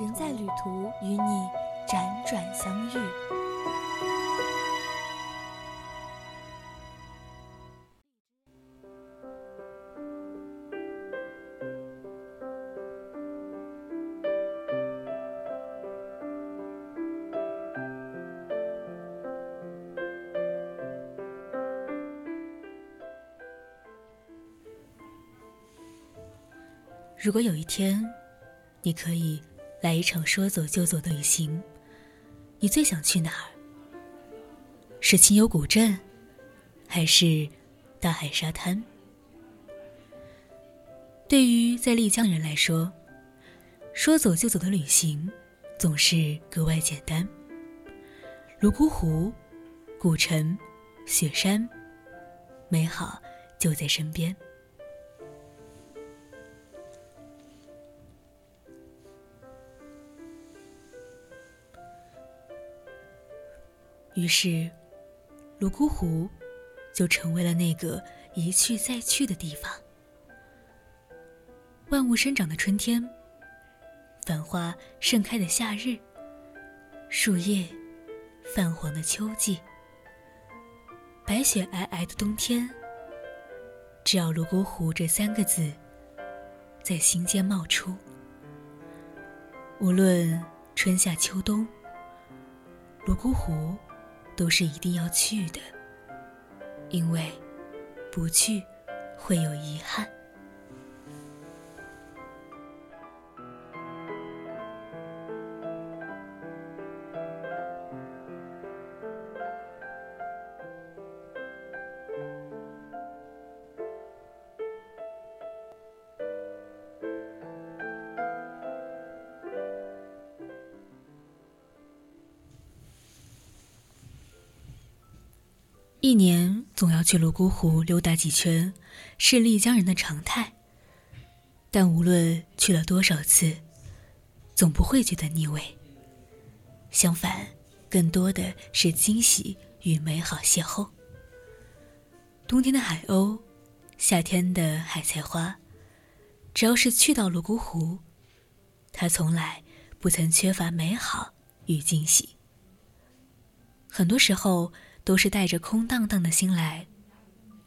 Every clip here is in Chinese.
人在旅途，与你辗转相遇。如果有一天，你可以来一场说走就走的旅行，你最想去哪儿？是清幽古镇，还是大海沙滩？对于在丽江人来说，说走就走的旅行总是格外简单。泸沽湖、古城、雪山，美好就在身边。于是，泸沽湖就成为了那个一去再去的地方。万物生长的春天，繁花盛开的夏日，树叶泛黄的秋季，白雪皑皑的冬天。只要“泸沽湖”这三个字在心间冒出，无论春夏秋冬，泸沽湖。都是一定要去的，因为不去会有遗憾。一年总要去泸沽湖溜达几圈，是丽江人的常态。但无论去了多少次，总不会觉得腻味。相反，更多的是惊喜与美好邂逅。冬天的海鸥，夏天的海菜花，只要是去到泸沽湖，它从来不曾缺乏美好与惊喜。很多时候。都是带着空荡荡的心来，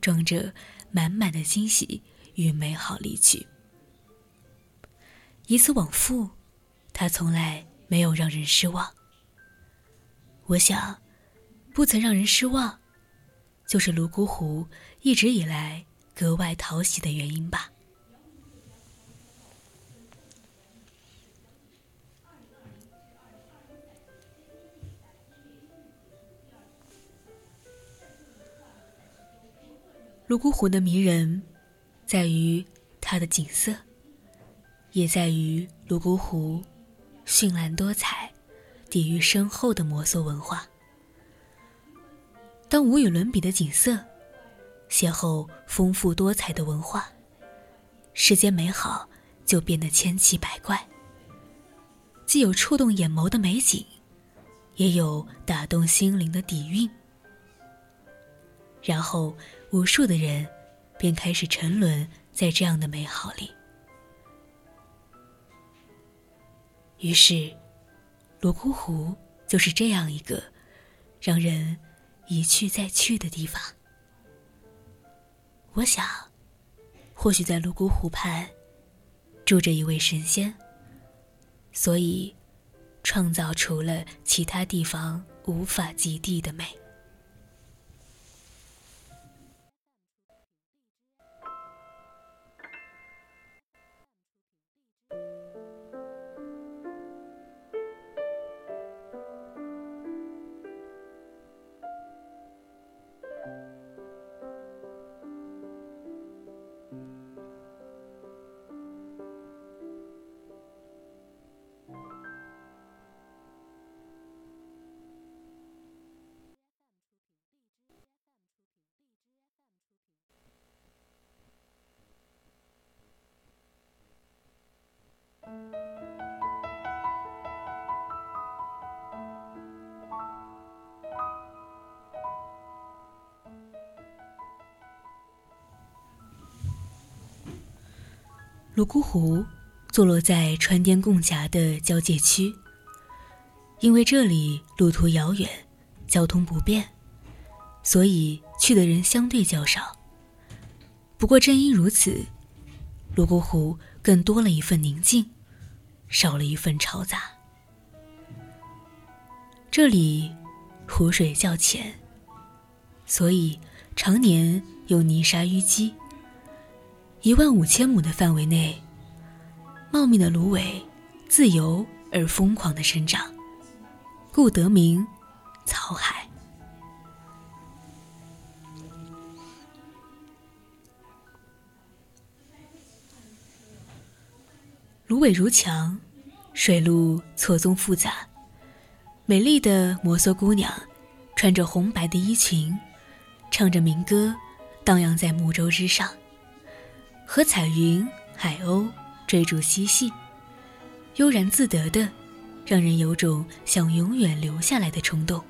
装着满满的惊喜与美好离去。以此往复，他从来没有让人失望。我想，不曾让人失望，就是泸沽湖一直以来格外讨喜的原因吧。泸沽湖的迷人，在于它的景色，也在于泸沽湖绚烂多彩、底蕴深厚的摩梭文化。当无与伦比的景色邂逅丰富多彩的文化，世间美好就变得千奇百怪。既有触动眼眸的美景，也有打动心灵的底蕴。然后。无数的人便开始沉沦在这样的美好里，于是，泸沽湖就是这样一个让人一去再去的地方。我想，或许在泸沽湖畔住着一位神仙，所以创造出了其他地方无法及地的美。泸沽湖坐落在川滇贡峡的交界区，因为这里路途遥远，交通不便，所以去的人相对较少。不过正因如此，泸沽湖更多了一份宁静，少了一份嘈杂。这里湖水较浅，所以常年有泥沙淤积。一万五千亩的范围内，茂密的芦苇自由而疯狂的生长，故得名草海。芦苇如墙，水路错综复杂。美丽的摩梭姑娘，穿着红白的衣裙，唱着民歌，荡漾在木舟之上。和彩云、海鸥追逐嬉戏，悠然自得的，让人有种想永远留下来的冲动。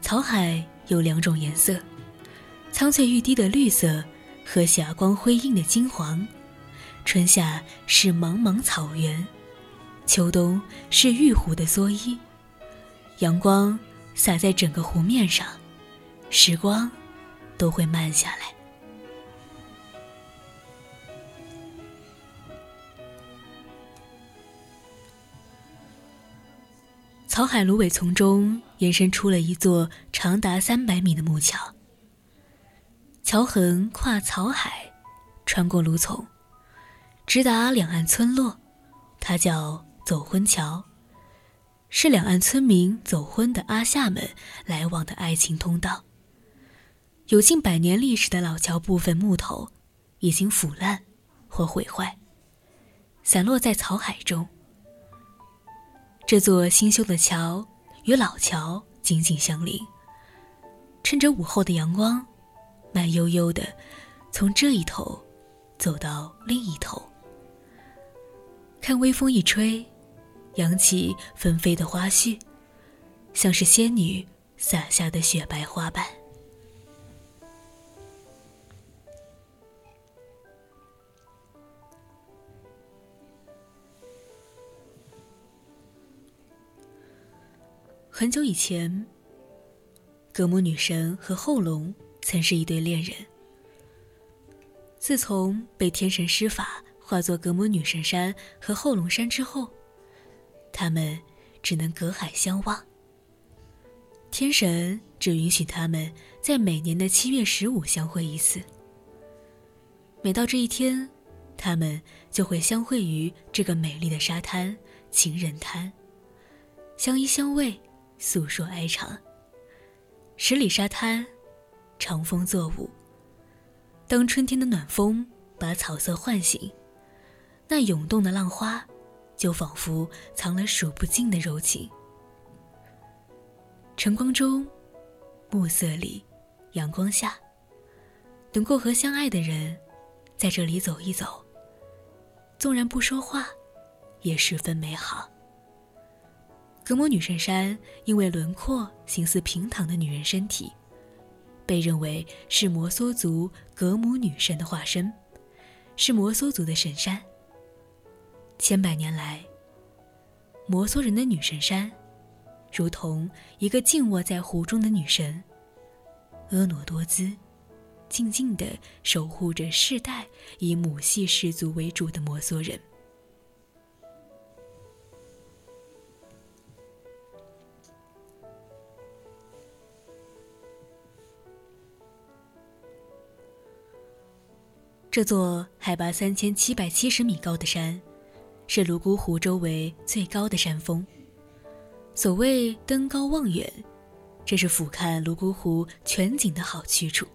草海有两种颜色：苍翠欲滴的绿色和霞光辉映的金黄。春夏是茫茫草原，秋冬是玉湖的蓑衣。阳光洒在整个湖面上，时光都会慢下来。草海芦苇丛中延伸出了一座长达三百米的木桥，桥横跨草海，穿过芦丛，直达两岸村落。它叫走婚桥，是两岸村民走婚的阿夏们来往的爱情通道。有近百年历史的老桥部分木头已经腐烂或毁坏，散落在草海中。这座新修的桥与老桥紧紧相邻，趁着午后的阳光，慢悠悠的从这一头走到另一头。看微风一吹，扬起纷飞的花絮，像是仙女洒下的雪白花瓣。很久以前，格姆女神和后龙曾是一对恋人。自从被天神施法化作格姆女神山和后龙山之后，他们只能隔海相望。天神只允许他们在每年的七月十五相会一次。每到这一天，他们就会相会于这个美丽的沙滩——情人滩，相依相偎。诉说哀长。十里沙滩，长风作舞。当春天的暖风把草色唤醒，那涌动的浪花，就仿佛藏了数不尽的柔情。晨光中，暮色里，阳光下，能够和相爱的人在这里走一走，纵然不说话，也十分美好。格姆女神山因为轮廓形似平躺的女人身体，被认为是摩梭族格姆女神的化身，是摩梭族的神山。千百年来，摩梭人的女神山，如同一个静卧在湖中的女神，婀娜多姿，静静地守护着世代以母系氏族为主的摩梭人。这座海拔三千七百七十米高的山，是泸沽湖周围最高的山峰。所谓登高望远，这是俯瞰泸沽湖全景的好去处。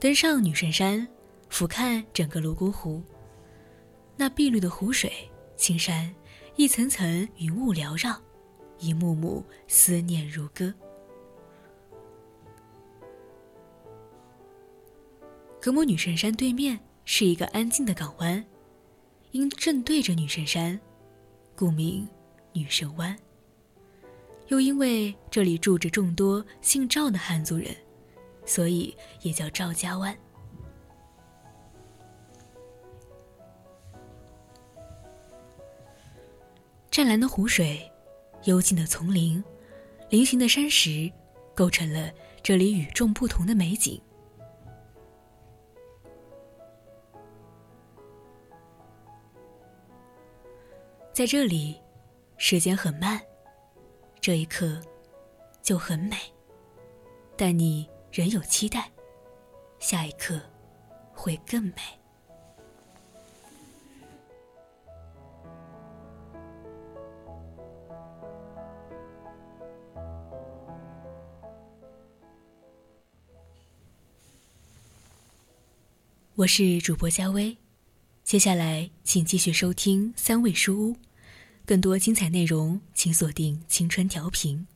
登上女神山，俯瞰整个泸沽湖，那碧绿的湖水、青山，一层层云雾缭绕，一幕幕思念如歌。格姆女神山对面是一个安静的港湾因正对着女神山故名女神湾。又因为这里住着众多姓赵的汉族人所以也叫赵家湾。湛蓝的湖水幽静的丛林嶙峋的山石构成了这里与众不同的美景。在这里，时间很慢，这一刻就很美，但你仍有期待，下一刻会更美。我是主播佳薇。接下来，请继续收听三味书屋，更多精彩内容，请锁定青春调频。